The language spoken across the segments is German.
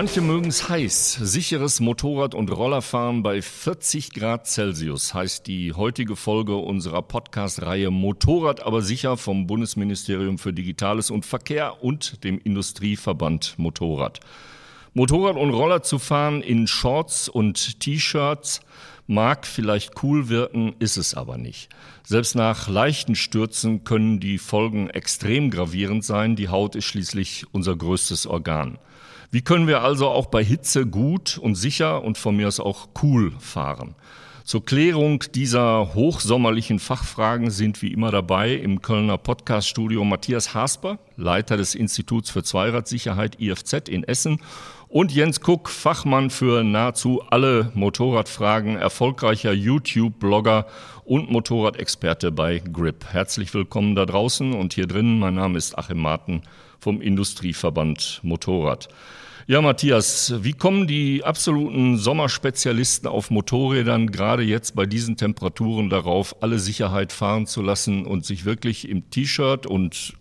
Manche mögen es heiß. Sicheres Motorrad- und Rollerfahren bei 40 Grad Celsius heißt die heutige Folge unserer Podcast-Reihe Motorrad aber sicher vom Bundesministerium für Digitales und Verkehr und dem Industrieverband Motorrad. Motorrad und Roller zu fahren in Shorts und T-Shirts mag vielleicht cool wirken, ist es aber nicht. Selbst nach leichten Stürzen können die Folgen extrem gravierend sein. Die Haut ist schließlich unser größtes Organ. Wie können wir also auch bei Hitze gut und sicher und von mir aus auch cool fahren? Zur Klärung dieser hochsommerlichen Fachfragen sind wie immer dabei im Kölner Podcaststudio Matthias Hasper, Leiter des Instituts für Zweiradsicherheit IFZ in Essen und Jens Kuck, Fachmann für nahezu alle Motorradfragen, erfolgreicher YouTube-Blogger und Motorradexperte bei Grip. Herzlich willkommen da draußen und hier drinnen. Mein Name ist Achim Marten vom Industrieverband Motorrad. Ja, Matthias, wie kommen die absoluten Sommerspezialisten auf Motorrädern gerade jetzt bei diesen Temperaturen darauf, alle Sicherheit fahren zu lassen und sich wirklich im T-Shirt und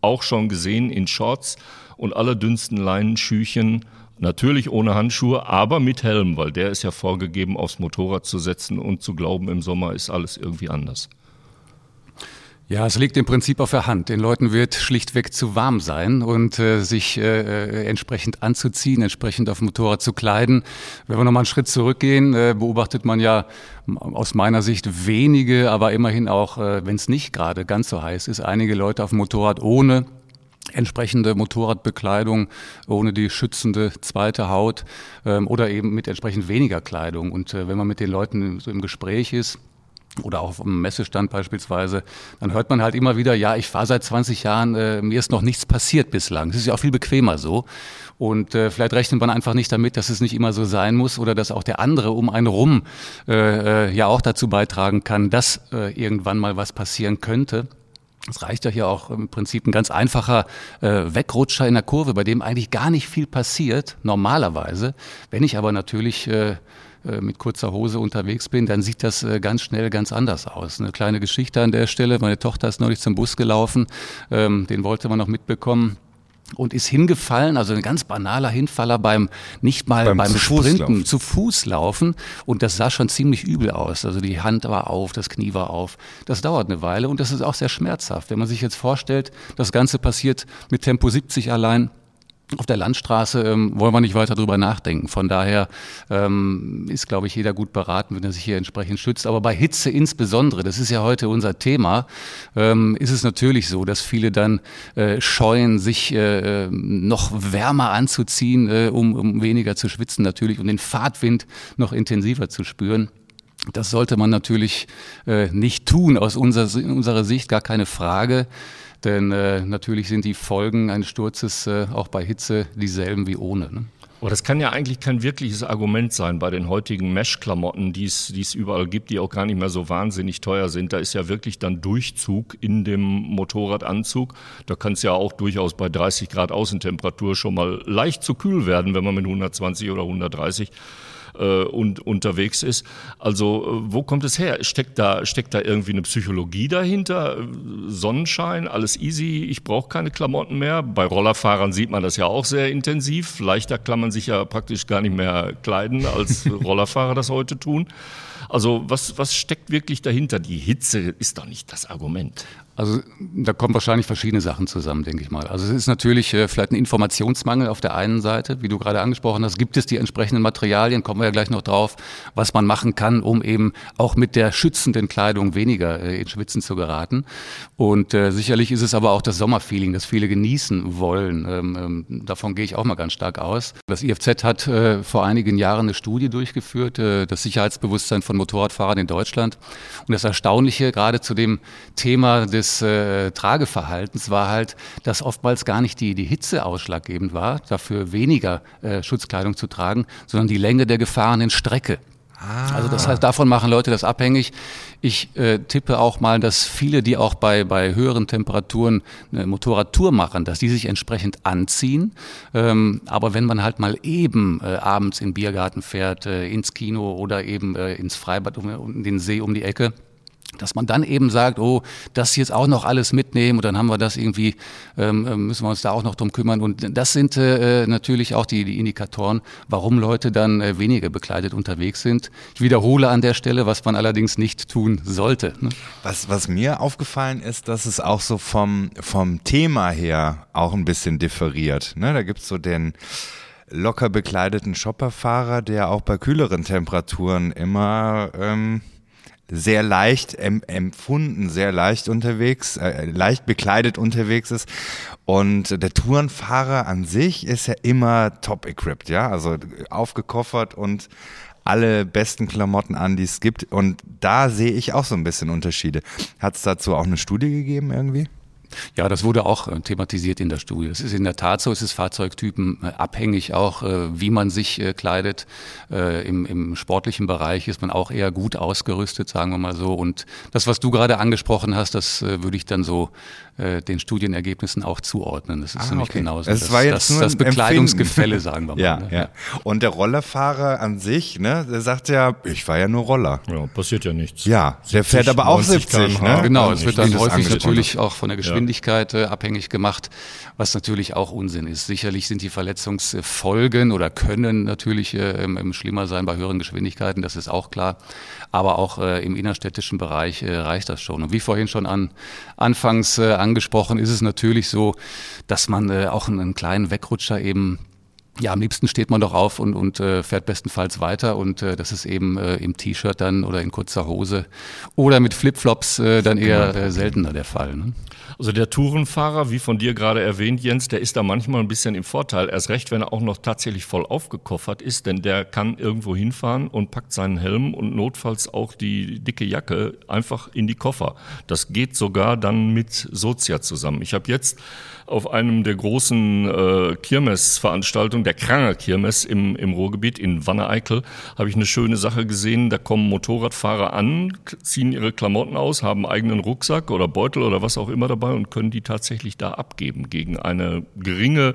auch schon gesehen in Shorts und allerdünnsten Leinenschüchen Natürlich ohne Handschuhe, aber mit Helm, weil der ist ja vorgegeben, aufs Motorrad zu setzen und zu glauben, im Sommer ist alles irgendwie anders. Ja, es liegt im Prinzip auf der Hand. Den Leuten wird schlichtweg zu warm sein und äh, sich äh, entsprechend anzuziehen, entsprechend auf dem Motorrad zu kleiden. Wenn wir nochmal einen Schritt zurückgehen, äh, beobachtet man ja aus meiner Sicht wenige, aber immerhin auch, äh, wenn es nicht gerade ganz so heiß ist, einige Leute auf dem Motorrad ohne entsprechende Motorradbekleidung, ohne die schützende zweite Haut ähm, oder eben mit entsprechend weniger Kleidung. Und äh, wenn man mit den Leuten so im Gespräch ist, oder auch auf dem Messestand beispielsweise, dann hört man halt immer wieder, ja, ich fahre seit 20 Jahren, äh, mir ist noch nichts passiert bislang. Das ist ja auch viel bequemer so. Und äh, vielleicht rechnet man einfach nicht damit, dass es nicht immer so sein muss oder dass auch der andere um einen rum äh, äh, ja auch dazu beitragen kann, dass äh, irgendwann mal was passieren könnte. Es reicht ja hier auch im Prinzip ein ganz einfacher äh, Wegrutscher in der Kurve, bei dem eigentlich gar nicht viel passiert, normalerweise. Wenn ich aber natürlich äh, äh, mit kurzer Hose unterwegs bin, dann sieht das äh, ganz schnell ganz anders aus. Eine kleine Geschichte an der Stelle. Meine Tochter ist neulich zum Bus gelaufen, ähm, den wollte man noch mitbekommen und ist hingefallen, also ein ganz banaler Hinfaller beim nicht mal beim, beim zu Sprinten, Fuß zu Fuß laufen und das sah schon ziemlich übel aus. Also die Hand war auf, das Knie war auf. Das dauert eine Weile und das ist auch sehr schmerzhaft. Wenn man sich jetzt vorstellt, das Ganze passiert mit Tempo 70 allein, auf der Landstraße ähm, wollen wir nicht weiter drüber nachdenken. Von daher ähm, ist, glaube ich, jeder gut beraten, wenn er sich hier entsprechend schützt. Aber bei Hitze insbesondere, das ist ja heute unser Thema, ähm, ist es natürlich so, dass viele dann äh, scheuen, sich äh, noch wärmer anzuziehen, äh, um, um weniger zu schwitzen natürlich und den Fahrtwind noch intensiver zu spüren. Das sollte man natürlich äh, nicht tun, aus unserer, unserer Sicht gar keine Frage. Denn äh, natürlich sind die Folgen eines Sturzes äh, auch bei Hitze dieselben wie ohne. Ne? Aber das kann ja eigentlich kein wirkliches Argument sein bei den heutigen Mesh-Klamotten, die es überall gibt, die auch gar nicht mehr so wahnsinnig teuer sind. Da ist ja wirklich dann Durchzug in dem Motorradanzug. Da kann es ja auch durchaus bei 30 Grad Außentemperatur schon mal leicht zu kühl werden, wenn man mit 120 oder 130 äh, und unterwegs ist. Also äh, wo kommt es her? Steckt da, steckt da irgendwie eine Psychologie dahinter? Sonnenschein, alles easy, ich brauche keine Klamotten mehr. Bei Rollerfahrern sieht man das ja auch sehr intensiv. Leichter kann man sich ja praktisch gar nicht mehr kleiden, als Rollerfahrer das heute tun. Also was, was steckt wirklich dahinter? Die Hitze ist doch nicht das Argument. Also da kommen wahrscheinlich verschiedene Sachen zusammen, denke ich mal. Also es ist natürlich äh, vielleicht ein Informationsmangel auf der einen Seite, wie du gerade angesprochen hast, gibt es die entsprechenden Materialien, kommen wir ja gleich noch drauf, was man machen kann, um eben auch mit der schützenden Kleidung weniger äh, in Schwitzen zu geraten. Und äh, sicherlich ist es aber auch das Sommerfeeling, das viele genießen wollen. Ähm, ähm, davon gehe ich auch mal ganz stark aus. Das IFZ hat äh, vor einigen Jahren eine Studie durchgeführt, äh, das Sicherheitsbewusstsein von Motorradfahrern in Deutschland. Und das Erstaunliche gerade zu dem Thema des des äh, Trageverhaltens war halt, dass oftmals gar nicht die, die Hitze ausschlaggebend war, dafür weniger äh, Schutzkleidung zu tragen, sondern die Länge der gefahrenen Strecke. Ah. Also das heißt, davon machen Leute das abhängig. Ich äh, tippe auch mal, dass viele, die auch bei, bei höheren Temperaturen eine Motorradtour machen, dass die sich entsprechend anziehen. Ähm, aber wenn man halt mal eben äh, abends in den Biergarten fährt, äh, ins Kino oder eben äh, ins Freibad um, um den See um die Ecke, dass man dann eben sagt, oh, das jetzt auch noch alles mitnehmen und dann haben wir das irgendwie, ähm, äh, müssen wir uns da auch noch drum kümmern. Und das sind äh, natürlich auch die, die Indikatoren, warum Leute dann äh, weniger bekleidet unterwegs sind. Ich wiederhole an der Stelle, was man allerdings nicht tun sollte. Ne? Was, was mir aufgefallen ist, dass es auch so vom, vom Thema her auch ein bisschen differiert. Ne? Da gibt's so den locker bekleideten Shopperfahrer, der auch bei kühleren Temperaturen immer... Ähm sehr leicht empfunden, sehr leicht unterwegs, äh, leicht bekleidet unterwegs ist. Und der Tourenfahrer an sich ist ja immer top equipped, ja, also aufgekoffert und alle besten Klamotten an, die es gibt. Und da sehe ich auch so ein bisschen Unterschiede. Hat es dazu auch eine Studie gegeben irgendwie? Ja, das wurde auch äh, thematisiert in der Studie. Es ist in der Tat so, es ist Fahrzeugtypen äh, abhängig auch, äh, wie man sich kleidet. Im, Im sportlichen Bereich ist man auch eher gut ausgerüstet, sagen wir mal so. Und das, was du gerade angesprochen hast, das würde ich dann so den Studienergebnissen auch zuordnen. Das ist ah, nämlich okay. genauso. Das, das war jetzt das, das Bekleidungsgefälle, sagen wir mal. Ja, ne? ja. Und der Rollerfahrer an sich, ne, der sagt ja, ich war ja nur Roller. Ja, passiert ja nichts. Ja, der fährt aber auch 70, ne? Genau, es wird dann häufig natürlich auch von der Geschwindigkeit Geschwindigkeit äh, abhängig gemacht, was natürlich auch Unsinn ist. Sicherlich sind die Verletzungsfolgen oder können natürlich äh, schlimmer sein bei höheren Geschwindigkeiten, das ist auch klar. Aber auch äh, im innerstädtischen Bereich äh, reicht das schon. Und wie vorhin schon an, anfangs äh, angesprochen, ist es natürlich so, dass man äh, auch einen kleinen Wegrutscher eben ja, am liebsten steht man doch auf und, und äh, fährt bestenfalls weiter und äh, das ist eben äh, im T-Shirt dann oder in kurzer Hose oder mit Flipflops äh, dann eher äh, seltener der Fall. Ne? Also der Tourenfahrer, wie von dir gerade erwähnt, Jens, der ist da manchmal ein bisschen im Vorteil. Erst recht, wenn er auch noch tatsächlich voll aufgekoffert ist, denn der kann irgendwo hinfahren und packt seinen Helm und notfalls auch die dicke Jacke einfach in die Koffer. Das geht sogar dann mit Sozia zusammen. Ich habe jetzt auf einem der großen äh, Kirmesveranstaltungen, der Kranger Kirmes im, im Ruhrgebiet in Wanne-Eickel, habe ich eine schöne Sache gesehen. Da kommen Motorradfahrer an, ziehen ihre Klamotten aus, haben eigenen Rucksack oder Beutel oder was auch immer dabei und können die tatsächlich da abgeben gegen eine geringe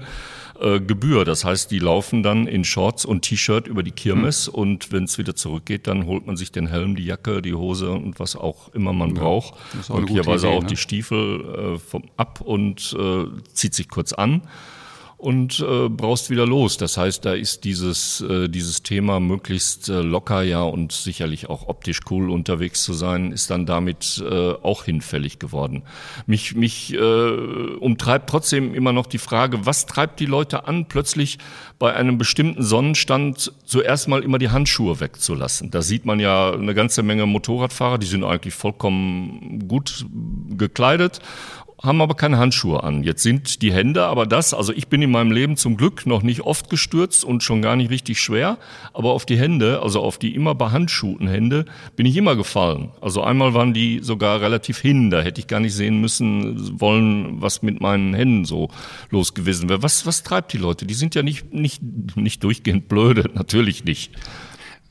äh, Gebühr. Das heißt, die laufen dann in Shorts und T-Shirt über die Kirmes mhm. und wenn es wieder zurückgeht, dann holt man sich den Helm, die Jacke, die Hose und was auch immer man ja, braucht. Und hier Idee, auch ne? die Stiefel äh, vom, ab und äh, zieht sich kurz an und äh, brauchst wieder los. Das heißt, da ist dieses, äh, dieses Thema möglichst äh, locker ja und sicherlich auch optisch cool unterwegs zu sein, ist dann damit äh, auch hinfällig geworden. Mich, mich äh, umtreibt trotzdem immer noch die Frage, was treibt die Leute an, plötzlich bei einem bestimmten Sonnenstand zuerst mal immer die Handschuhe wegzulassen. Da sieht man ja eine ganze Menge Motorradfahrer, die sind eigentlich vollkommen gut gekleidet haben aber keine Handschuhe an. Jetzt sind die Hände aber das, also ich bin in meinem Leben zum Glück noch nicht oft gestürzt und schon gar nicht richtig schwer, aber auf die Hände, also auf die immer behandschuhten Hände, bin ich immer gefallen. Also einmal waren die sogar relativ hin, da hätte ich gar nicht sehen müssen wollen, was mit meinen Händen so los gewesen wäre. Was, was treibt die Leute? Die sind ja nicht, nicht, nicht durchgehend blöde, natürlich nicht.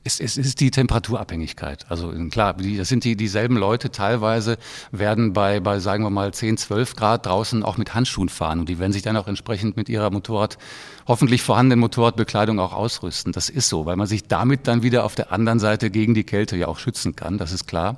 Es, es ist die Temperaturabhängigkeit. Also klar, die, das sind die dieselben Leute. Teilweise werden bei, bei sagen wir mal 10, 12 Grad draußen auch mit Handschuhen fahren und die werden sich dann auch entsprechend mit ihrer Motorrad hoffentlich vorhandenen Motorradbekleidung auch ausrüsten. Das ist so, weil man sich damit dann wieder auf der anderen Seite gegen die Kälte ja auch schützen kann. Das ist klar.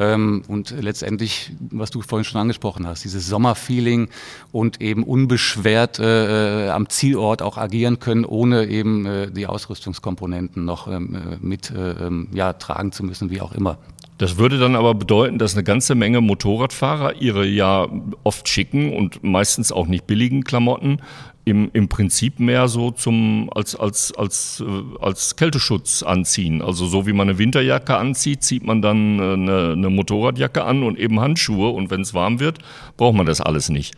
Ähm, und letztendlich, was du vorhin schon angesprochen hast, dieses Sommerfeeling und eben unbeschwert äh, äh am Zielort auch agieren können, ohne eben äh, die Ausrüstungskomponenten noch ähm, äh, mit äh, ähm, ja, tragen zu müssen, wie auch immer. Das würde dann aber bedeuten, dass eine ganze Menge Motorradfahrer ihre ja oft schicken und meistens auch nicht billigen Klamotten im, im Prinzip mehr so zum als als als äh, als Kälteschutz anziehen. Also so wie man eine Winterjacke anzieht, zieht man dann äh, eine, eine Motorradjacke an und eben Handschuhe und wenn es warm wird, braucht man das alles nicht.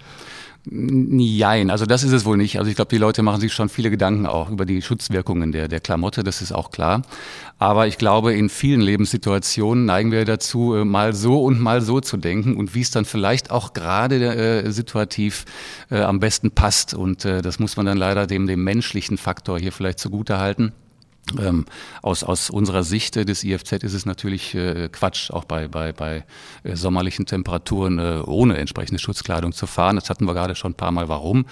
Nein, also das ist es wohl nicht. Also ich glaube, die Leute machen sich schon viele Gedanken auch über die Schutzwirkungen der, der Klamotte, das ist auch klar. Aber ich glaube, in vielen Lebenssituationen neigen wir dazu, äh, mal so und mal so zu denken und wie es dann vielleicht auch gerade äh, situativ äh, am besten passt. Und äh, das muss man dann leider dem, dem menschlichen Faktor hier vielleicht zugute halten. Ähm, aus, aus unserer Sicht des IFZ ist es natürlich äh, Quatsch, auch bei, bei, bei äh, sommerlichen Temperaturen äh, ohne entsprechende Schutzkleidung zu fahren. Das hatten wir gerade schon ein paar Mal. Warum?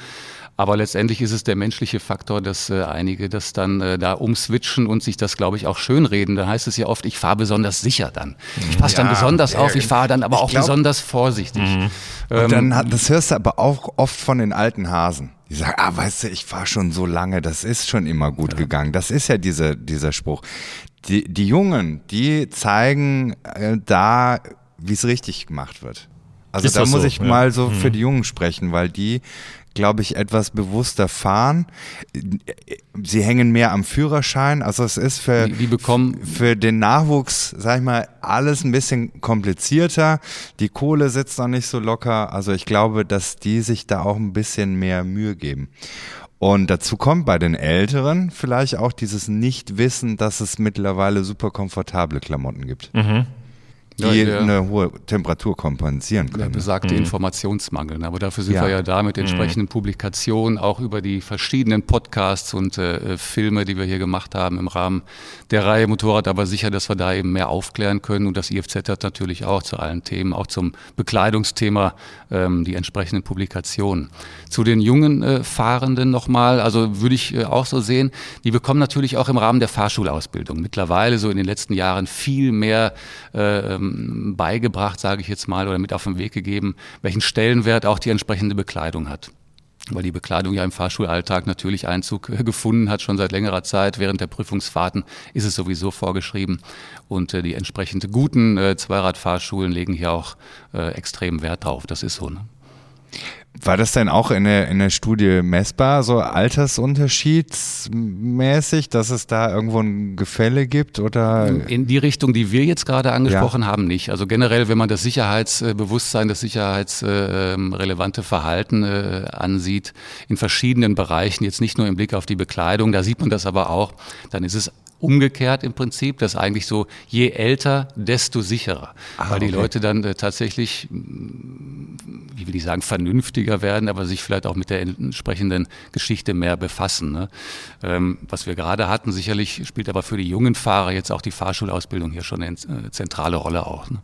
Aber letztendlich ist es der menschliche Faktor, dass äh, einige das dann äh, da umswitchen und sich das, glaube ich, auch schönreden. Da heißt es ja oft, ich fahre besonders sicher dann. Ich passe dann besonders auf, ich fahre dann aber auch glaub, besonders vorsichtig. Mhm. Ähm, dann hat, das hörst du aber auch oft von den alten Hasen. Die sagen, ah, weißt du, ich fahre schon so lange, das ist schon immer gut ja. gegangen. Das ist ja diese, dieser Spruch. Die, die Jungen, die zeigen äh, da, wie es richtig gemacht wird. Also ist da muss so? ich ja. mal so mhm. für die Jungen sprechen, weil die glaube ich, etwas bewusster fahren. Sie hängen mehr am Führerschein. Also es ist für, die, die bekommen für den Nachwuchs, sag ich mal, alles ein bisschen komplizierter. Die Kohle sitzt noch nicht so locker. Also ich glaube, dass die sich da auch ein bisschen mehr Mühe geben. Und dazu kommt bei den Älteren vielleicht auch dieses Nichtwissen, dass es mittlerweile super komfortable Klamotten gibt. Mhm die ja, eine hohe Temperatur kompensieren können. Der besagte mhm. Informationsmangel. Aber dafür sind ja. wir ja da mit mhm. entsprechenden mhm. Publikationen, auch über die verschiedenen Podcasts und äh, Filme, die wir hier gemacht haben im Rahmen der Reihe Motorrad, aber sicher, dass wir da eben mehr aufklären können. Und das IFZ hat natürlich auch zu allen Themen, auch zum Bekleidungsthema, ähm, die entsprechenden Publikationen. Zu den jungen äh, Fahrenden nochmal, also würde ich äh, auch so sehen, die bekommen natürlich auch im Rahmen der Fahrschulausbildung mittlerweile so in den letzten Jahren viel mehr äh, beigebracht, sage ich jetzt mal, oder mit auf den Weg gegeben, welchen Stellenwert auch die entsprechende Bekleidung hat weil die Bekleidung ja im Fahrschulalltag natürlich Einzug äh, gefunden hat, schon seit längerer Zeit. Während der Prüfungsfahrten ist es sowieso vorgeschrieben. Und äh, die entsprechend guten äh, Zweiradfahrschulen legen hier auch extrem Wert drauf. Das ist so. Ne? War das denn auch in der, in der Studie messbar, so altersunterschiedsmäßig, dass es da irgendwo ein Gefälle gibt oder? In die Richtung, die wir jetzt gerade angesprochen ja. haben, nicht. Also generell, wenn man das Sicherheitsbewusstsein, das sicherheitsrelevante Verhalten äh, ansieht, in verschiedenen Bereichen, jetzt nicht nur im Blick auf die Bekleidung, da sieht man das aber auch, dann ist es umgekehrt im Prinzip, dass eigentlich so je älter, desto sicherer. Ah, weil die okay. Leute dann äh, tatsächlich, mm, wie will ich sagen, vernünftiger werden, aber sich vielleicht auch mit der entsprechenden Geschichte mehr befassen. Ne? Ähm, was wir gerade hatten, sicherlich spielt aber für die jungen Fahrer jetzt auch die Fahrschulausbildung hier schon eine äh, zentrale Rolle auch. Ne?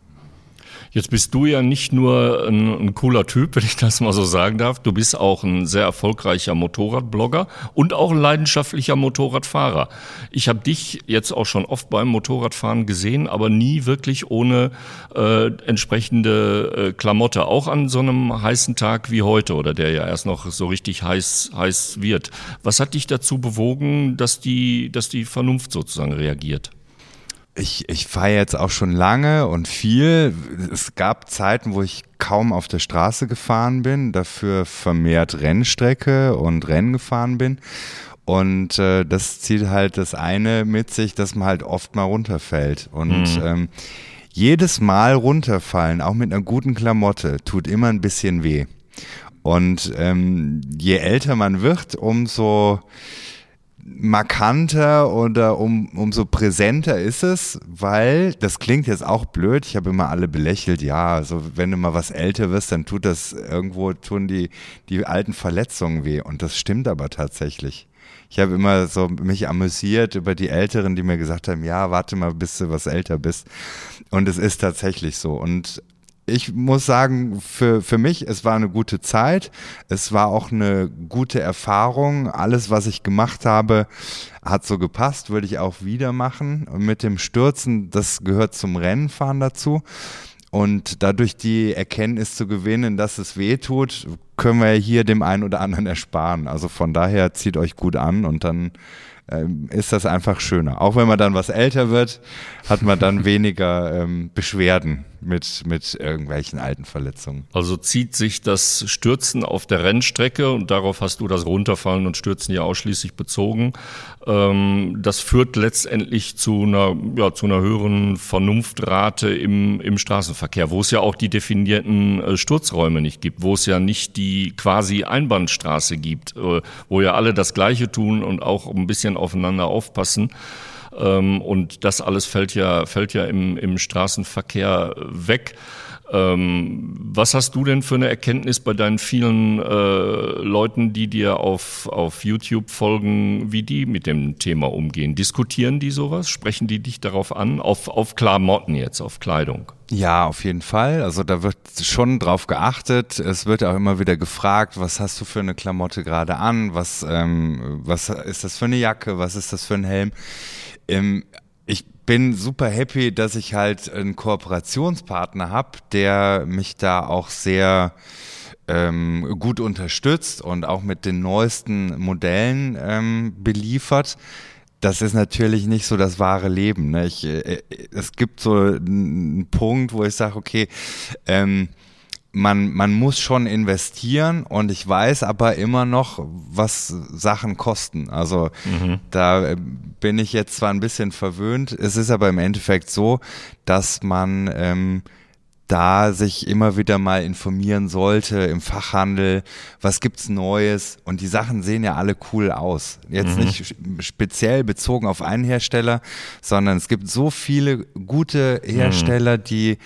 Jetzt bist du ja nicht nur ein, ein, cooler Typ, wenn ich das mal so sagen darf. Du bist auch ein sehr erfolgreicher Motorradblogger und auch ein leidenschaftlicher Motorradfahrer. Ich habe dich jetzt auch schon oft beim Motorradfahren gesehen, aber nie wirklich ohne äh, entsprechende äh, Klamotte. Auch an so einem heißen Tag wie heute oder der ja erst noch so richtig heiß, heiß wird. Was hat dich dazu bewogen, dass die, dass die Vernunft sozusagen reagiert? Ich, ich fahre jetzt auch schon lange und viel. Es gab Zeiten, wo ich kaum auf der Straße gefahren bin, dafür vermehrt Rennstrecke und Rennen gefahren bin. Und äh, das zieht halt das eine mit sich, dass man halt oft mal runterfällt. Und mhm. ähm, jedes Mal runterfallen, auch mit einer guten Klamotte, tut immer ein bisschen weh. Und ähm, je älter man wird, umso markanter oder um, umso präsenter ist es, weil das klingt jetzt auch blöd. Ich habe immer alle belächelt. Ja, also wenn du mal was älter wirst, dann tut das irgendwo tun die die alten Verletzungen weh und das stimmt aber tatsächlich. Ich habe immer so mich amüsiert über die Älteren, die mir gesagt haben, ja, warte mal, bis du was älter bist. Und es ist tatsächlich so. Und ich muss sagen, für, für mich, es war eine gute Zeit. Es war auch eine gute Erfahrung. Alles, was ich gemacht habe, hat so gepasst, würde ich auch wieder machen. Und mit dem Stürzen, das gehört zum Rennenfahren dazu. Und dadurch die Erkenntnis zu gewinnen, dass es weh tut, können wir hier dem einen oder anderen ersparen. Also von daher zieht euch gut an und dann ähm, ist das einfach schöner. Auch wenn man dann was älter wird, hat man dann weniger ähm, Beschwerden mit, mit irgendwelchen alten Verletzungen. Also zieht sich das Stürzen auf der Rennstrecke und darauf hast du das Runterfallen und Stürzen ja ausschließlich bezogen. Ähm, das führt letztendlich zu einer, ja, zu einer höheren Vernunftrate im, im Straßenverkehr, wo es ja auch die definierten äh, Sturzräume nicht gibt, wo es ja nicht die quasi Einbahnstraße gibt, äh, wo ja alle das Gleiche tun und auch ein bisschen aufeinander aufpassen. Ähm, und das alles fällt ja, fällt ja im, im Straßenverkehr weg. Ähm, was hast du denn für eine Erkenntnis bei deinen vielen äh, Leuten, die dir auf, auf YouTube folgen, wie die mit dem Thema umgehen? Diskutieren die sowas? Sprechen die dich darauf an? Auf, auf Klamotten jetzt, auf Kleidung? Ja, auf jeden Fall. Also da wird schon drauf geachtet. Es wird auch immer wieder gefragt, was hast du für eine Klamotte gerade an? Was, ähm, was ist das für eine Jacke? Was ist das für ein Helm? Ähm, ich bin super happy, dass ich halt einen Kooperationspartner habe, der mich da auch sehr ähm, gut unterstützt und auch mit den neuesten Modellen ähm, beliefert. Das ist natürlich nicht so das wahre Leben. Ne? Ich, äh, es gibt so einen Punkt, wo ich sage, okay, ähm, man, man muss schon investieren und ich weiß aber immer noch, was Sachen kosten. Also mhm. da äh, bin ich jetzt zwar ein bisschen verwöhnt, es ist aber im Endeffekt so, dass man ähm, da sich immer wieder mal informieren sollte im Fachhandel, was gibt's Neues und die Sachen sehen ja alle cool aus. Jetzt mhm. nicht speziell bezogen auf einen Hersteller, sondern es gibt so viele gute Hersteller, mhm. die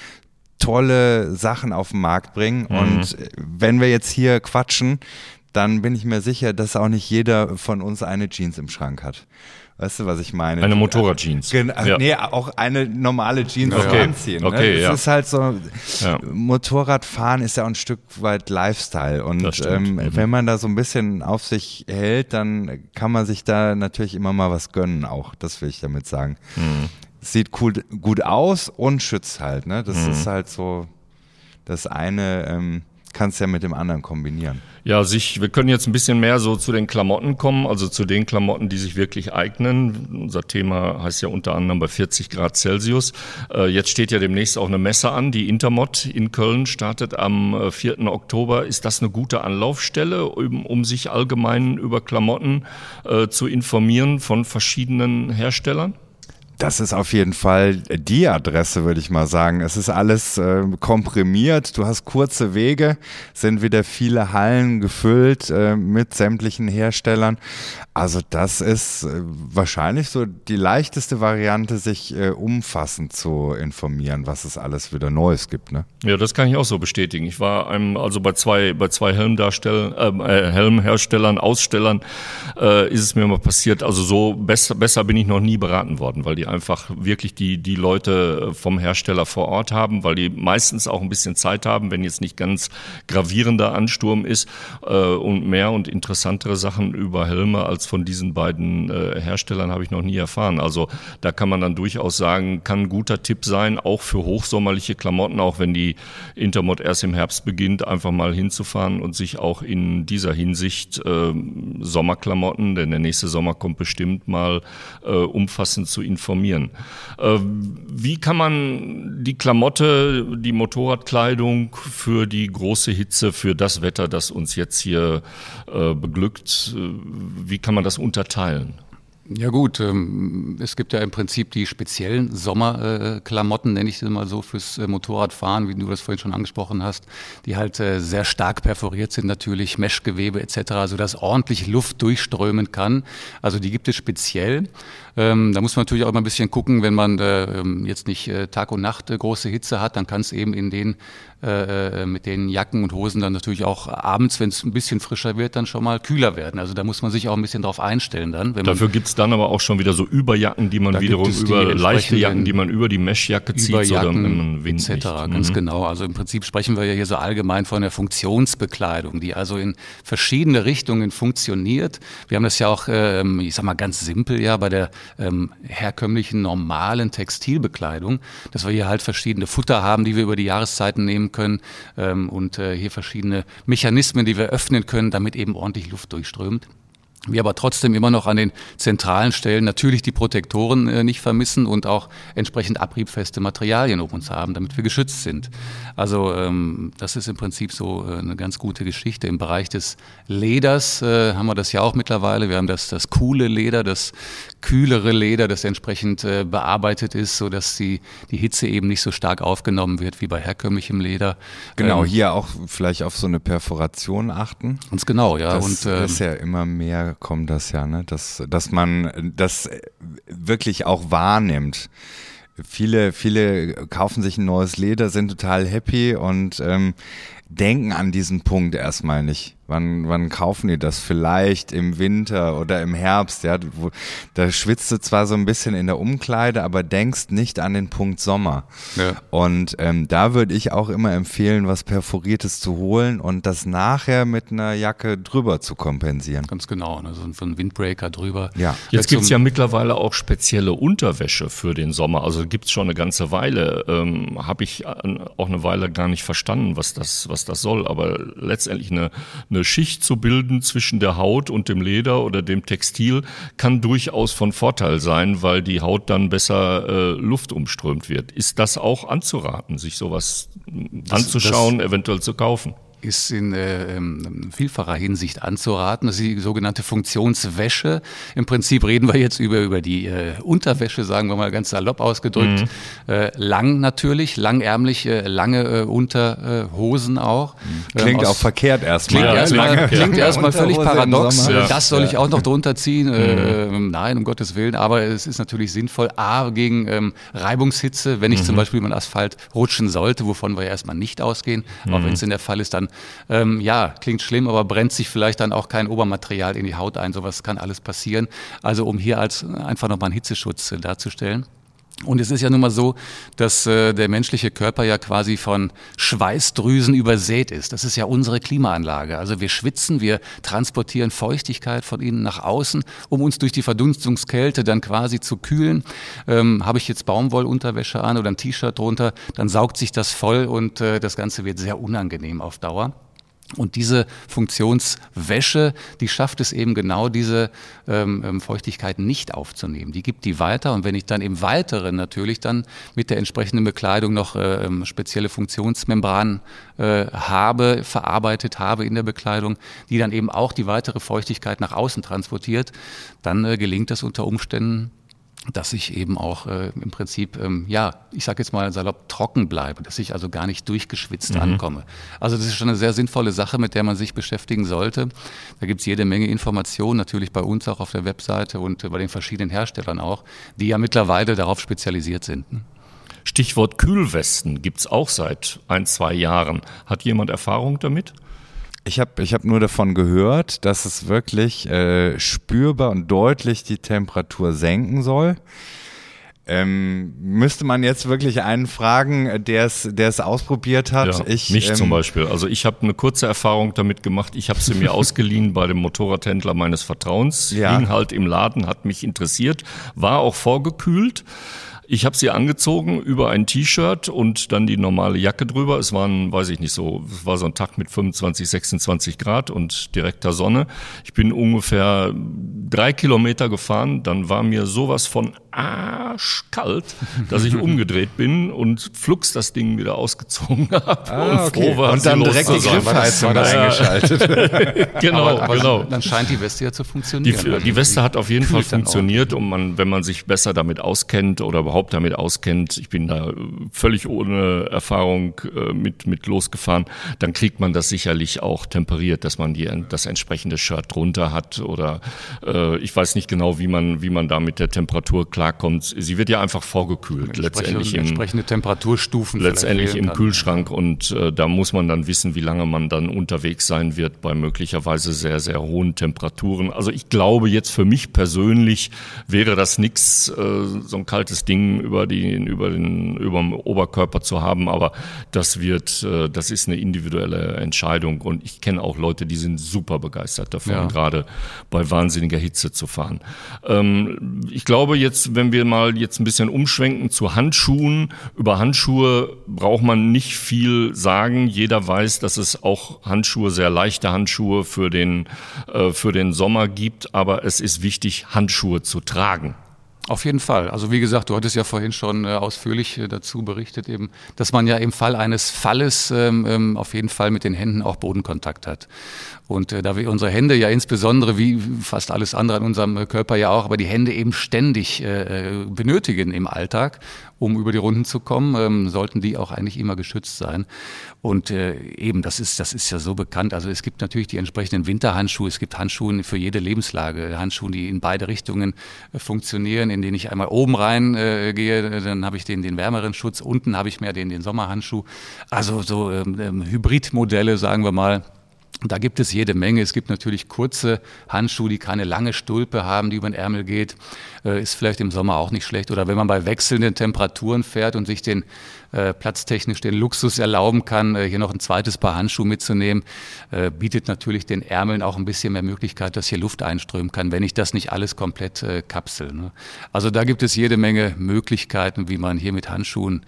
tolle Sachen auf den Markt bringen. Mhm. Und wenn wir jetzt hier quatschen, dann bin ich mir sicher, dass auch nicht jeder von uns eine Jeans im Schrank hat. Weißt du, was ich meine? Eine Motorradjeans. Genau, ja. nee, auch eine normale Jeans okay. anziehen. Ne? Okay, das ja. ist halt so, ja. Motorradfahren ist ja auch ein Stück weit Lifestyle. Und ähm, mhm. wenn man da so ein bisschen auf sich hält, dann kann man sich da natürlich immer mal was gönnen auch. Das will ich damit sagen. Mhm sieht cool, gut aus und schützt halt. Ne? Das mhm. ist halt so das eine. Ähm, kannst ja mit dem anderen kombinieren. Ja, sich, wir können jetzt ein bisschen mehr so zu den Klamotten kommen, also zu den Klamotten, die sich wirklich eignen. Unser Thema heißt ja unter anderem bei 40 Grad Celsius. Äh, jetzt steht ja demnächst auch eine Messe an, die Intermod in Köln startet am 4. Äh, Oktober. Ist das eine gute Anlaufstelle, um, um sich allgemein über Klamotten äh, zu informieren von verschiedenen Herstellern? Das ist auf jeden Fall die Adresse, würde ich mal sagen. Es ist alles äh, komprimiert. Du hast kurze Wege, sind wieder viele Hallen gefüllt äh, mit sämtlichen Herstellern. Also das ist äh, wahrscheinlich so die leichteste Variante, sich äh, umfassend zu informieren, was es alles wieder Neues gibt. Ne? Ja, das kann ich auch so bestätigen. Ich war einem, also bei zwei, bei zwei Helmdarstellern, äh, Helmherstellern, Ausstellern äh, ist es mir mal passiert. Also so besser, besser bin ich noch nie beraten worden, weil die einfach wirklich die, die Leute äh, vom Hersteller vor Ort haben, weil die meistens auch ein bisschen Zeit haben, wenn jetzt nicht ganz gravierender Ansturm ist äh, und mehr und interessantere Sachen über Helme als von diesen beiden äh, Herstellern habe ich noch nie erfahren. Also da kann man dann durchaus sagen, kann ein guter Tipp sein, auch für hochsommerliche Klamotten, auch wenn die Intermod erst im Herbst beginnt, einfach mal hinzufahren und sich auch in dieser Hinsicht äh, Sommerklamotten, denn der nächste Sommer kommt bestimmt mal äh, umfassend zu informieren informieren. Äh, wie kann man die Klamotte, die Motorradkleidung für die große Hitze, für das Wetter, das uns jetzt hier äh, beglückt, äh, wie kann man das unterteilen? Ja gut, ähm, es gibt ja im Prinzip die speziellen Sommerklamotten, nenne ich sie mal so, fürs äh, Motorradfahren, wie du das vorhin schon angesprochen hast, die halt äh, sehr stark perforiert sind natürlich, Meshgewebe etc., sodass ordentlich Luft durchströmen kann. Also die gibt es speziell. Ähm, da muss man natürlich auch immer ein bisschen gucken, wenn man äh, ähm, jetzt nicht äh, Tag und Nacht äh, große Hitze hat, dann kann es eben in den äh, äh, mit den Jacken und Hosen dann natürlich auch abends, wenn es ein bisschen frischer wird, dann schon mal kühler werden. Also da muss man sich auch ein bisschen drauf einstellen dann. Dafür gibt es dann aber auch schon wieder so Überjacken, die man wiederum über leichte Jacken, die man über die Meshjacke zieht oder im Wind etc. Nicht. Ganz mhm. genau. Also im Prinzip sprechen wir ja hier so allgemein von der Funktionsbekleidung, die also in verschiedene Richtungen funktioniert. Wir haben das ja auch, ähm, ich sag mal ganz simpel ja bei der ähm, herkömmlichen normalen Textilbekleidung, dass wir hier halt verschiedene Futter haben, die wir über die Jahreszeiten nehmen können ähm, und äh, hier verschiedene Mechanismen, die wir öffnen können, damit eben ordentlich Luft durchströmt. Wir aber trotzdem immer noch an den zentralen Stellen natürlich die Protektoren äh, nicht vermissen und auch entsprechend abriebfeste Materialien um uns haben, damit wir geschützt sind. Also ähm, das ist im Prinzip so äh, eine ganz gute Geschichte. Im Bereich des Leders äh, haben wir das ja auch mittlerweile. Wir haben das, das coole Leder, das kühlere Leder, das entsprechend äh, bearbeitet ist, so dass die, die Hitze eben nicht so stark aufgenommen wird wie bei herkömmlichem Leder. Genau, ähm, hier auch vielleicht auf so eine Perforation achten. Ganz genau, ja. Das und, ähm, ist ja immer mehr kommt das ja, ne? dass, dass man das wirklich auch wahrnimmt. viele, viele kaufen sich ein neues Leder, sind total happy und ähm, denken an diesen Punkt erstmal nicht. Wann, wann kaufen die das? Vielleicht im Winter oder im Herbst, ja. Wo, da schwitzt du zwar so ein bisschen in der Umkleide, aber denkst nicht an den Punkt Sommer. Ja. Und ähm, da würde ich auch immer empfehlen, was Perforiertes zu holen und das nachher mit einer Jacke drüber zu kompensieren. Ganz genau, also so ein Windbreaker drüber. Ja. Jetzt gibt es ja mittlerweile auch spezielle Unterwäsche für den Sommer. Also gibt es schon eine ganze Weile. Ähm, Habe ich auch eine Weile gar nicht verstanden, was das, was das soll. Aber letztendlich eine, eine eine Schicht zu bilden zwischen der Haut und dem Leder oder dem Textil kann durchaus von Vorteil sein, weil die Haut dann besser äh, Luft umströmt wird. Ist das auch anzuraten, sich sowas das, anzuschauen, das, eventuell zu kaufen? Ist in äh, ähm, vielfacher Hinsicht anzuraten. Das ist die sogenannte Funktionswäsche. Im Prinzip reden wir jetzt über, über die äh, Unterwäsche, sagen wir mal ganz salopp ausgedrückt. Mhm. Äh, lang natürlich, langärmlich, äh, lange äh, Unterhosen auch. Mhm. Klingt ähm, auch verkehrt erstmal. Klingt erstmal, ja, klingt erstmal völlig paradox. Ja. Das soll ich auch noch drunter ziehen. Mhm. nein, um Gottes Willen. Aber es ist natürlich sinnvoll, A, gegen ähm, Reibungshitze, wenn ich mhm. zum Beispiel über Asphalt rutschen sollte, wovon wir erstmal nicht ausgehen. Aber mhm. wenn es in der Fall ist, dann ähm, ja, klingt schlimm, aber brennt sich vielleicht dann auch kein Obermaterial in die Haut ein. Sowas kann alles passieren. Also um hier als einfach nochmal einen Hitzeschutz äh, darzustellen. Und es ist ja nun mal so, dass äh, der menschliche Körper ja quasi von Schweißdrüsen übersät ist. Das ist ja unsere Klimaanlage. Also wir schwitzen, wir transportieren Feuchtigkeit von innen nach außen, um uns durch die Verdunstungskälte dann quasi zu kühlen. Ähm, Habe ich jetzt Baumwollunterwäsche an oder ein T-Shirt drunter, dann saugt sich das voll und äh, das Ganze wird sehr unangenehm auf Dauer. Und diese Funktionswäsche, die schafft es eben genau, diese ähm, ähm, Feuchtigkeit nicht aufzunehmen. Die gibt die weiter und wenn ich dann im Weiteren natürlich dann mit der entsprechenden Bekleidung noch äh, ähm, spezielle Funktionsmembranen äh, habe, verarbeitet habe in der Bekleidung, die dann eben auch die weitere Feuchtigkeit nach außen transportiert, dann äh, gelingt das unter Umständen dass ich eben auch äh, im Prinzip, ähm, ja, ich sage jetzt mal salopp, trocken bleibe, dass ich also gar nicht durchgeschwitzt mhm. ankomme. Also das ist schon eine sehr sinnvolle Sache, mit der man sich beschäftigen sollte. Da gibt's jede Menge Informationen, natürlich bei uns auch auf der Webseite und äh, bei den verschiedenen Herstellern auch, die ja mittlerweile darauf spezialisiert sind. Ne? Stichwort Kühlwesten gibt's auch seit ein, zwei Jahren. Hat jemand Erfahrung damit? Ich habe ich hab nur davon gehört, dass es wirklich äh, spürbar und deutlich die Temperatur senken soll. Ähm, müsste man jetzt wirklich einen fragen, der es der es ausprobiert hat? Ja, ich, mich ähm, zum Beispiel. Also ich habe eine kurze Erfahrung damit gemacht. Ich habe sie mir ausgeliehen bei dem Motorradhändler meines Vertrauens. Ja. Hing halt im Laden, hat mich interessiert, war auch vorgekühlt. Ich habe sie angezogen über ein T-Shirt und dann die normale Jacke drüber. Es waren, weiß ich nicht so, es war so ein Tag mit 25, 26 Grad und direkter Sonne. Ich bin ungefähr drei Kilometer gefahren. Dann war mir sowas von arschkalt, dass ich umgedreht bin und flugs das Ding wieder ausgezogen habe ah, und okay. froh war. Und dann direkt die Griffheizung eingeschaltet. genau, aber, aber genau. Dann scheint die Weste ja zu funktionieren. Die, die Weste hat auf jeden Fall funktioniert und man, wenn man sich besser damit auskennt oder überhaupt überhaupt damit auskennt, ich bin da völlig ohne Erfahrung äh, mit, mit losgefahren, dann kriegt man das sicherlich auch temperiert, dass man die, das entsprechende Shirt drunter hat oder äh, ich weiß nicht genau, wie man, wie man da mit der Temperatur klarkommt. Sie wird ja einfach vorgekühlt, letztendlich im, entsprechende Temperaturstufen. Letztendlich im Kühlschrank und äh, da muss man dann wissen, wie lange man dann unterwegs sein wird bei möglicherweise sehr, sehr hohen Temperaturen. Also ich glaube jetzt für mich persönlich wäre das nichts, äh, so ein kaltes Ding über, die, über den über den Oberkörper zu haben, aber das wird, äh, das ist eine individuelle Entscheidung und ich kenne auch Leute, die sind super begeistert davon, ja. gerade bei wahnsinniger Hitze zu fahren. Ähm, ich glaube jetzt, wenn wir mal jetzt ein bisschen umschwenken zu Handschuhen, über Handschuhe braucht man nicht viel sagen. Jeder weiß, dass es auch Handschuhe, sehr leichte Handschuhe für den, äh, für den Sommer gibt, aber es ist wichtig, Handschuhe zu tragen. Auf jeden Fall. Also wie gesagt, du hattest ja vorhin schon äh, ausführlich äh, dazu berichtet, eben, dass man ja im Fall eines Falles ähm, ähm, auf jeden Fall mit den Händen auch Bodenkontakt hat. Und äh, da wir unsere Hände ja insbesondere, wie fast alles andere an unserem Körper ja auch, aber die Hände eben ständig äh, benötigen im Alltag, um über die Runden zu kommen, ähm, sollten die auch eigentlich immer geschützt sein. Und äh, eben, das ist, das ist ja so bekannt. Also es gibt natürlich die entsprechenden Winterhandschuhe, es gibt Handschuhe für jede Lebenslage, Handschuhe, die in beide Richtungen äh, funktionieren, in denen ich einmal oben rein äh, gehe, dann habe ich den, den wärmeren Schutz, unten habe ich mehr den, den Sommerhandschuh. Also so ähm, ähm Hybridmodelle, sagen wir mal. Da gibt es jede Menge. Es gibt natürlich kurze Handschuhe, die keine lange Stulpe haben, die über den Ärmel geht. Äh, ist vielleicht im Sommer auch nicht schlecht. Oder wenn man bei wechselnden Temperaturen fährt und sich den äh, platztechnisch den Luxus erlauben kann, äh, hier noch ein zweites Paar Handschuhe mitzunehmen, äh, bietet natürlich den Ärmeln auch ein bisschen mehr Möglichkeit, dass hier Luft einströmen kann, wenn ich das nicht alles komplett äh, kapsel. Ne? Also da gibt es jede Menge Möglichkeiten, wie man hier mit Handschuhen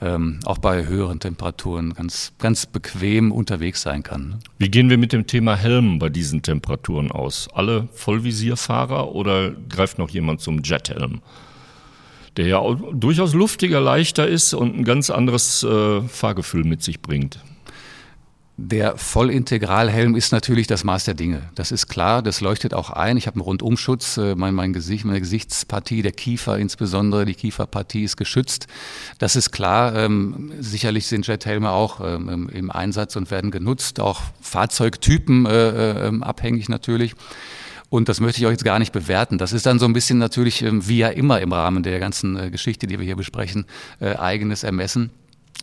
ähm, auch bei höheren Temperaturen ganz, ganz bequem unterwegs sein kann. Ne? Wie gehen wir mit dem Thema Helm bei diesen Temperaturen aus? Alle Vollvisierfahrer oder greift noch jemand zum Jethelm? Der ja durchaus luftiger, leichter ist und ein ganz anderes äh, Fahrgefühl mit sich bringt. Der Vollintegralhelm ist natürlich das Maß der Dinge. Das ist klar, das leuchtet auch ein. Ich habe einen Rundumschutz, äh, mein, mein Gesicht, meine Gesichtspartie, der Kiefer insbesondere, die Kieferpartie ist geschützt. Das ist klar. Ähm, sicherlich sind Jethelme auch ähm, im Einsatz und werden genutzt, auch Fahrzeugtypen äh, äh, abhängig natürlich. Und das möchte ich auch jetzt gar nicht bewerten. Das ist dann so ein bisschen natürlich, ähm, wie ja immer im Rahmen der ganzen äh, Geschichte, die wir hier besprechen, äh, eigenes Ermessen.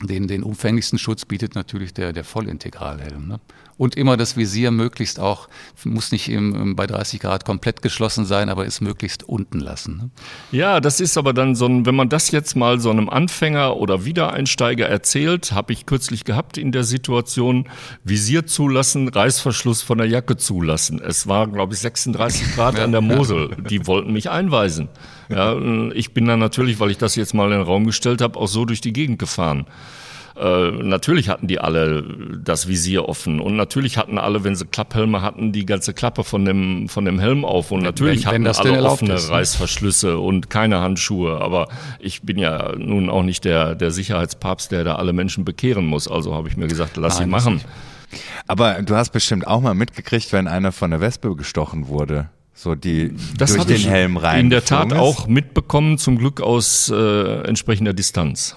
Den, den umfänglichsten Schutz bietet natürlich der, der Vollintegralhelm. Ne? Und immer das Visier möglichst auch, muss nicht im, bei 30 Grad komplett geschlossen sein, aber ist möglichst unten lassen. Ne? Ja, das ist aber dann so ein, wenn man das jetzt mal so einem Anfänger oder Wiedereinsteiger erzählt, habe ich kürzlich gehabt in der Situation, Visier zulassen, Reißverschluss von der Jacke zulassen. Es war, glaube ich, 36 Grad an der Mosel. Die wollten mich einweisen. Ja, ich bin dann natürlich, weil ich das jetzt mal in den Raum gestellt habe, auch so durch die Gegend gefahren. Äh, natürlich hatten die alle das Visier offen und natürlich hatten alle, wenn sie Klapphelme hatten, die ganze Klappe von dem, von dem Helm auf und natürlich wenn, hatten wenn alle offene ist, ne? Reißverschlüsse und keine Handschuhe. Aber ich bin ja nun auch nicht der, der Sicherheitspapst, der da alle Menschen bekehren muss. Also habe ich mir gesagt, lass Nein, sie machen. Aber du hast bestimmt auch mal mitgekriegt, wenn einer von der Wespe gestochen wurde so die das durch den Helm rein. In der Tat ist. auch mitbekommen, zum Glück aus äh, entsprechender Distanz.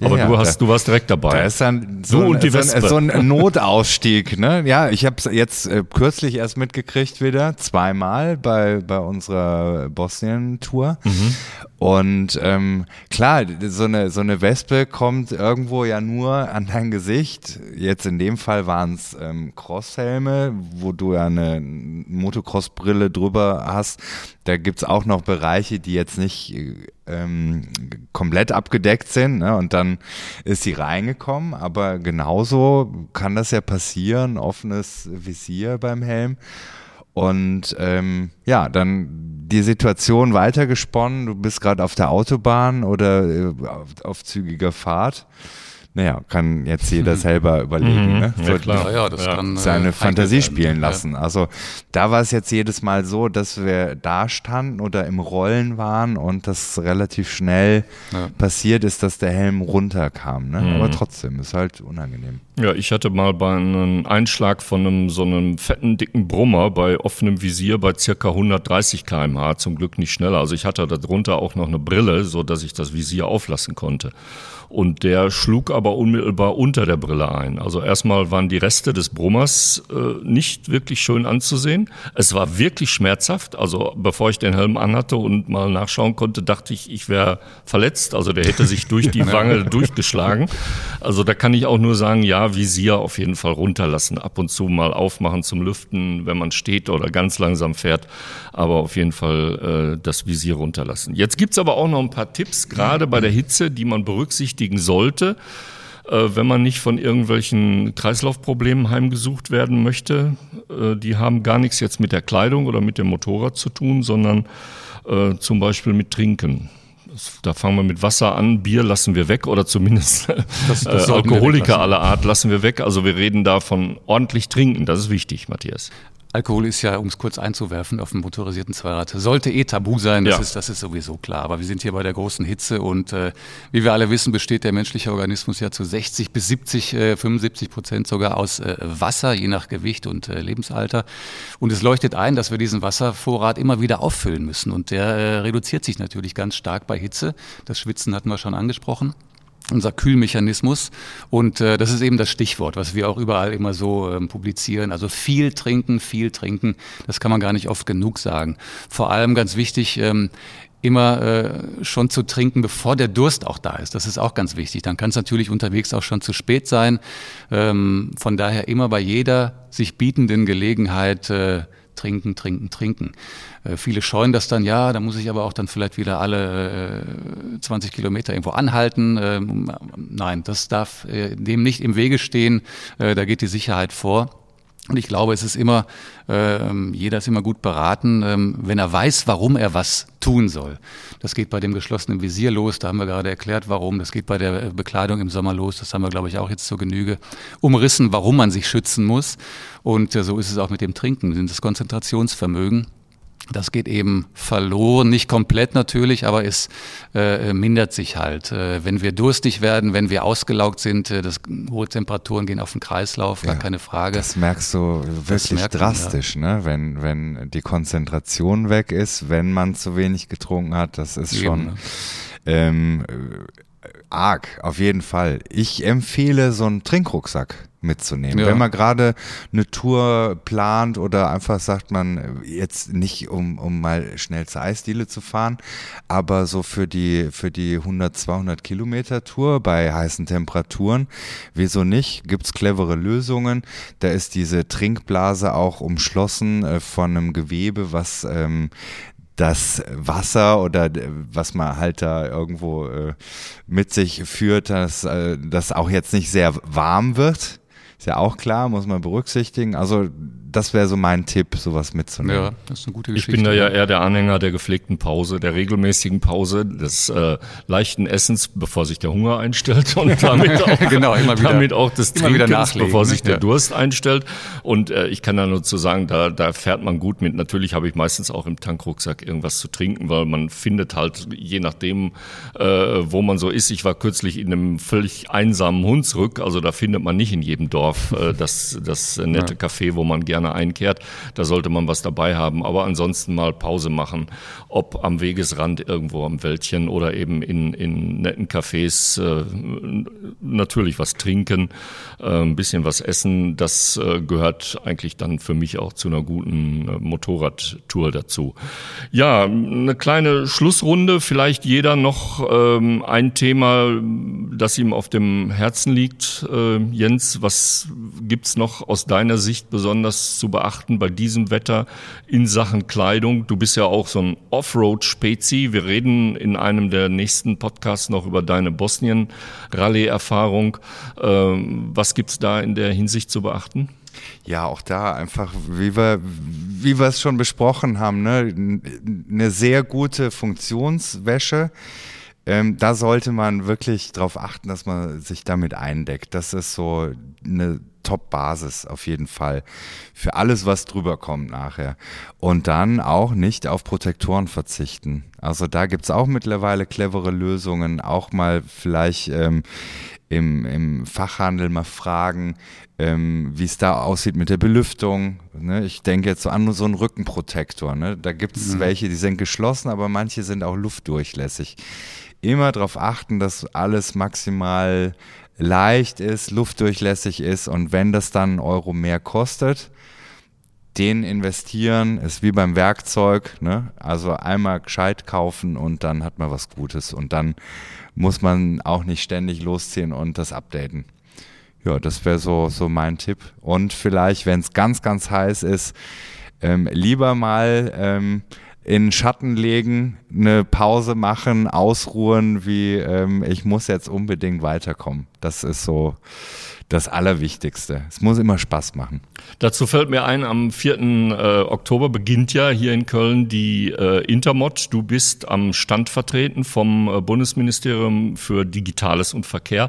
Aber ja, du hast, du warst direkt dabei. Da ist dann so, ein, so, ein, so ein Notausstieg, ne? Ja, ich habe es jetzt äh, kürzlich erst mitgekriegt wieder, zweimal bei bei unserer Bosnien-Tour. Mhm. Und ähm, klar, so eine so eine Wespe kommt irgendwo ja nur an dein Gesicht. Jetzt in dem Fall waren es ähm, Crosshelme, wo du ja eine Motocross-Brille drüber hast. Da gibt's auch noch Bereiche, die jetzt nicht ähm, komplett abgedeckt sind. Ne? Und dann ist sie reingekommen. Aber genauso kann das ja passieren, offenes Visier beim Helm. Und ähm, ja, dann die Situation weitergesponnen. Du bist gerade auf der Autobahn oder äh, auf, auf zügiger Fahrt naja, kann jetzt jeder selber überlegen. Mhm. Ne? So, ja, klar. Ja, das ja. Kann, seine äh, Fantasie spielen lassen. Ja. Also da war es jetzt jedes Mal so, dass wir da standen oder im Rollen waren und das relativ schnell passiert ist, dass der Helm runterkam. Ne? Mhm. Aber trotzdem, ist halt unangenehm. Ja, ich hatte mal bei einem Einschlag von einem so einem fetten, dicken Brummer bei offenem Visier bei circa 130 kmh, zum Glück nicht schneller. Also ich hatte darunter auch noch eine Brille, so dass ich das Visier auflassen konnte. Und der schlug aber unmittelbar unter der Brille ein. Also erstmal waren die Reste des Brummers äh, nicht wirklich schön anzusehen. Es war wirklich schmerzhaft. Also bevor ich den Helm anhatte und mal nachschauen konnte, dachte ich, ich wäre verletzt. Also der hätte sich durch die Wange durchgeschlagen. Also da kann ich auch nur sagen, ja, Visier auf jeden Fall runterlassen. Ab und zu mal aufmachen zum Lüften, wenn man steht oder ganz langsam fährt. Aber auf jeden Fall äh, das Visier runterlassen. Jetzt gibt's aber auch noch ein paar Tipps, gerade bei der Hitze, die man berücksichtigen sollte, äh, wenn man nicht von irgendwelchen Kreislaufproblemen heimgesucht werden möchte. Äh, die haben gar nichts jetzt mit der Kleidung oder mit dem Motorrad zu tun, sondern äh, zum Beispiel mit Trinken. Da fangen wir mit Wasser an, Bier lassen wir weg oder zumindest das, das Alkoholiker aller Art lassen wir weg. Also wir reden da von ordentlich trinken, das ist wichtig, Matthias. Alkohol ist ja, um es kurz einzuwerfen, auf dem motorisierten Zweirad, sollte eh tabu sein, das, ja. ist, das ist sowieso klar. Aber wir sind hier bei der großen Hitze und äh, wie wir alle wissen, besteht der menschliche Organismus ja zu 60 bis 70, äh, 75 Prozent sogar aus äh, Wasser, je nach Gewicht und äh, Lebensalter. Und es leuchtet ein, dass wir diesen Wasservorrat immer wieder auffüllen müssen. Und der äh, reduziert sich natürlich ganz stark bei Hitze. Das Schwitzen hatten wir schon angesprochen unser Kühlmechanismus. Und äh, das ist eben das Stichwort, was wir auch überall immer so ähm, publizieren. Also viel trinken, viel trinken, das kann man gar nicht oft genug sagen. Vor allem ganz wichtig, ähm, immer äh, schon zu trinken, bevor der Durst auch da ist. Das ist auch ganz wichtig. Dann kann es natürlich unterwegs auch schon zu spät sein. Ähm, von daher immer bei jeder sich bietenden Gelegenheit äh, trinken, trinken, trinken. Äh, viele scheuen das dann, ja, da muss ich aber auch dann vielleicht wieder alle äh, 20 Kilometer irgendwo anhalten. Ähm, nein, das darf äh, dem nicht im Wege stehen. Äh, da geht die Sicherheit vor. Und ich glaube, es ist immer, äh, jeder ist immer gut beraten, äh, wenn er weiß, warum er was tun soll. Das geht bei dem geschlossenen Visier los, da haben wir gerade erklärt, warum. Das geht bei der Bekleidung im Sommer los, das haben wir, glaube ich, auch jetzt zur Genüge umrissen, warum man sich schützen muss. Und äh, so ist es auch mit dem Trinken, das Konzentrationsvermögen. Das geht eben verloren, nicht komplett natürlich, aber es äh, mindert sich halt. Äh, wenn wir durstig werden, wenn wir ausgelaugt sind, äh, das, hohe Temperaturen gehen auf den Kreislauf, ja, gar keine Frage. Das merkst du wirklich drastisch, man, ja. ne? wenn, wenn die Konzentration weg ist, wenn man zu wenig getrunken hat, das ist eben, schon ne? ähm, arg, auf jeden Fall. Ich empfehle so einen Trinkrucksack mitzunehmen. Ja. Wenn man gerade eine Tour plant oder einfach sagt man jetzt nicht um, um mal schnell zur Eisdiele zu fahren, aber so für die für die 100 200 Kilometer Tour bei heißen Temperaturen, wieso nicht? Gibt's clevere Lösungen. Da ist diese Trinkblase auch umschlossen äh, von einem Gewebe, was ähm, das Wasser oder was man halt da irgendwo äh, mit sich führt, dass äh, das auch jetzt nicht sehr warm wird. Ist ja auch klar, muss man berücksichtigen. Also das wäre so mein Tipp, sowas mitzunehmen. Ja, das ist eine gute Geschichte. Ich bin da ja eher der Anhänger der gepflegten Pause, der regelmäßigen Pause, des äh, leichten Essens, bevor sich der Hunger einstellt und damit auch, genau, immer wieder, damit auch des Trinkens, bevor sich der ja. Durst einstellt. Und äh, ich kann da nur zu sagen, da, da fährt man gut mit. Natürlich habe ich meistens auch im Tankrucksack irgendwas zu trinken, weil man findet halt, je nachdem, äh, wo man so ist. Ich war kürzlich in einem völlig einsamen Hunsrück, also da findet man nicht in jedem Dorf äh, das, das nette ja. Café, wo man gerne gerne einkehrt. Da sollte man was dabei haben. Aber ansonsten mal Pause machen, ob am Wegesrand irgendwo am Wäldchen oder eben in, in netten Cafés äh, natürlich was trinken, äh, ein bisschen was essen. Das äh, gehört eigentlich dann für mich auch zu einer guten Motorradtour dazu. Ja, eine kleine Schlussrunde. Vielleicht jeder noch ähm, ein Thema, das ihm auf dem Herzen liegt. Jens, was gibt's noch aus deiner Sicht besonders zu beachten bei diesem Wetter in Sachen Kleidung? Du bist ja auch so ein Offroad-Spezi. Wir reden in einem der nächsten Podcasts noch über deine Bosnien-Rallye-Erfahrung. Ähm, was gibt's da in der Hinsicht zu beachten? Ja, auch da einfach, wie wir, wie wir es schon besprochen haben, ne, eine sehr gute Funktionswäsche. Ähm, da sollte man wirklich darauf achten, dass man sich damit eindeckt. Das ist so eine Top-Basis auf jeden Fall für alles, was drüber kommt nachher. Und dann auch nicht auf Protektoren verzichten. Also da gibt's auch mittlerweile clevere Lösungen, auch mal vielleicht ähm, im, im Fachhandel mal fragen, ähm, wie es da aussieht mit der Belüftung. Ne? Ich denke jetzt so an so einen Rückenprotektor. Ne? Da gibt's mhm. welche, die sind geschlossen, aber manche sind auch luftdurchlässig. Immer darauf achten, dass alles maximal leicht ist, luftdurchlässig ist und wenn das dann einen Euro mehr kostet, den investieren ist wie beim Werkzeug, ne? Also einmal gescheit kaufen und dann hat man was Gutes und dann muss man auch nicht ständig losziehen und das updaten. Ja, das wäre so, so mein Tipp. Und vielleicht, wenn es ganz, ganz heiß ist, ähm, lieber mal ähm, in Schatten legen, eine Pause machen, ausruhen, wie ähm, ich muss jetzt unbedingt weiterkommen. Das ist so das Allerwichtigste. Es muss immer Spaß machen. Dazu fällt mir ein, am 4. Äh, Oktober beginnt ja hier in Köln die äh, Intermod. Du bist am Stand vertreten vom äh, Bundesministerium für Digitales und Verkehr.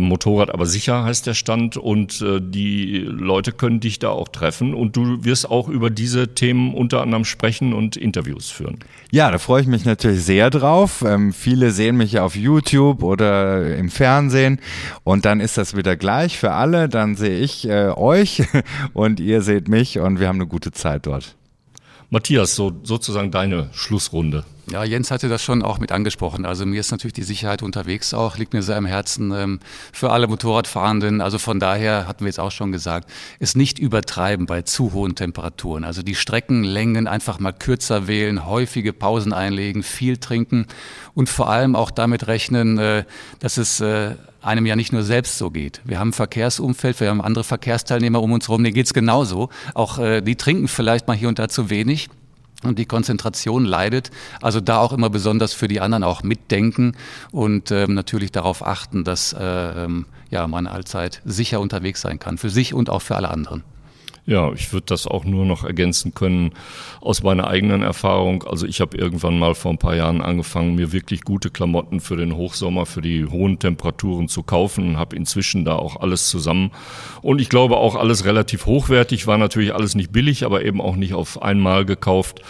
Motorrad aber sicher heißt der Stand und die Leute können dich da auch treffen und du wirst auch über diese Themen unter anderem sprechen und Interviews führen. Ja, da freue ich mich natürlich sehr drauf. Ähm, viele sehen mich auf YouTube oder im Fernsehen und dann ist das wieder gleich gleich für alle, dann sehe ich äh, euch und ihr seht mich und wir haben eine gute Zeit dort. Matthias, so sozusagen deine Schlussrunde. Ja, Jens hatte das schon auch mit angesprochen. Also mir ist natürlich die Sicherheit unterwegs auch, liegt mir sehr am Herzen ähm, für alle Motorradfahrenden. Also von daher hatten wir jetzt auch schon gesagt, es nicht übertreiben bei zu hohen Temperaturen. Also die Streckenlängen einfach mal kürzer wählen, häufige Pausen einlegen, viel trinken und vor allem auch damit rechnen, äh, dass es äh, einem ja nicht nur selbst so geht. Wir haben ein Verkehrsumfeld, wir haben andere Verkehrsteilnehmer um uns herum, denen geht's genauso. Auch äh, die trinken vielleicht mal hier und da zu wenig und die Konzentration leidet. Also da auch immer besonders für die anderen auch mitdenken und ähm, natürlich darauf achten, dass äh, ähm, ja, man allzeit sicher unterwegs sein kann, für sich und auch für alle anderen. Ja, ich würde das auch nur noch ergänzen können aus meiner eigenen Erfahrung. Also ich habe irgendwann mal vor ein paar Jahren angefangen, mir wirklich gute Klamotten für den Hochsommer, für die hohen Temperaturen zu kaufen und habe inzwischen da auch alles zusammen. Und ich glaube auch alles relativ hochwertig, war natürlich alles nicht billig, aber eben auch nicht auf einmal gekauft.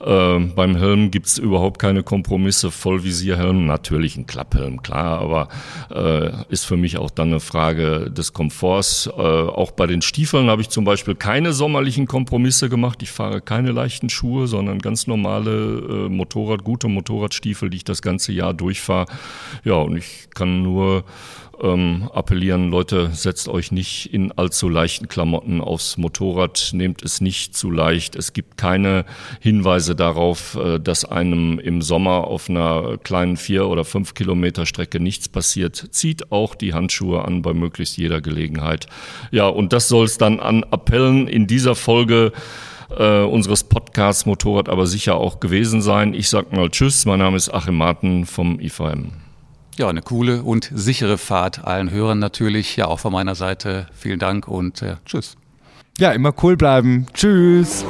Äh, beim Helm gibt's überhaupt keine Kompromisse. Vollvisierhelm, natürlich ein Klapphelm, klar, aber äh, ist für mich auch dann eine Frage des Komforts. Äh, auch bei den Stiefeln habe ich zum Beispiel keine sommerlichen Kompromisse gemacht. Ich fahre keine leichten Schuhe, sondern ganz normale äh, Motorrad, gute Motorradstiefel, die ich das ganze Jahr durchfahre. Ja, und ich kann nur ähm, appellieren, Leute, setzt euch nicht in allzu leichten Klamotten aufs Motorrad, nehmt es nicht zu leicht. Es gibt keine Hinweise darauf, äh, dass einem im Sommer auf einer kleinen vier oder fünf Kilometer Strecke nichts passiert. Zieht auch die Handschuhe an bei möglichst jeder Gelegenheit. Ja, und das soll es dann an Appellen in dieser Folge äh, unseres Podcasts Motorrad aber sicher auch gewesen sein. Ich sag mal Tschüss, mein Name ist Achim Marten vom IVM. Ja, eine coole und sichere Fahrt allen Hörern natürlich. Ja, auch von meiner Seite vielen Dank und äh, tschüss. Ja, immer cool bleiben. Tschüss.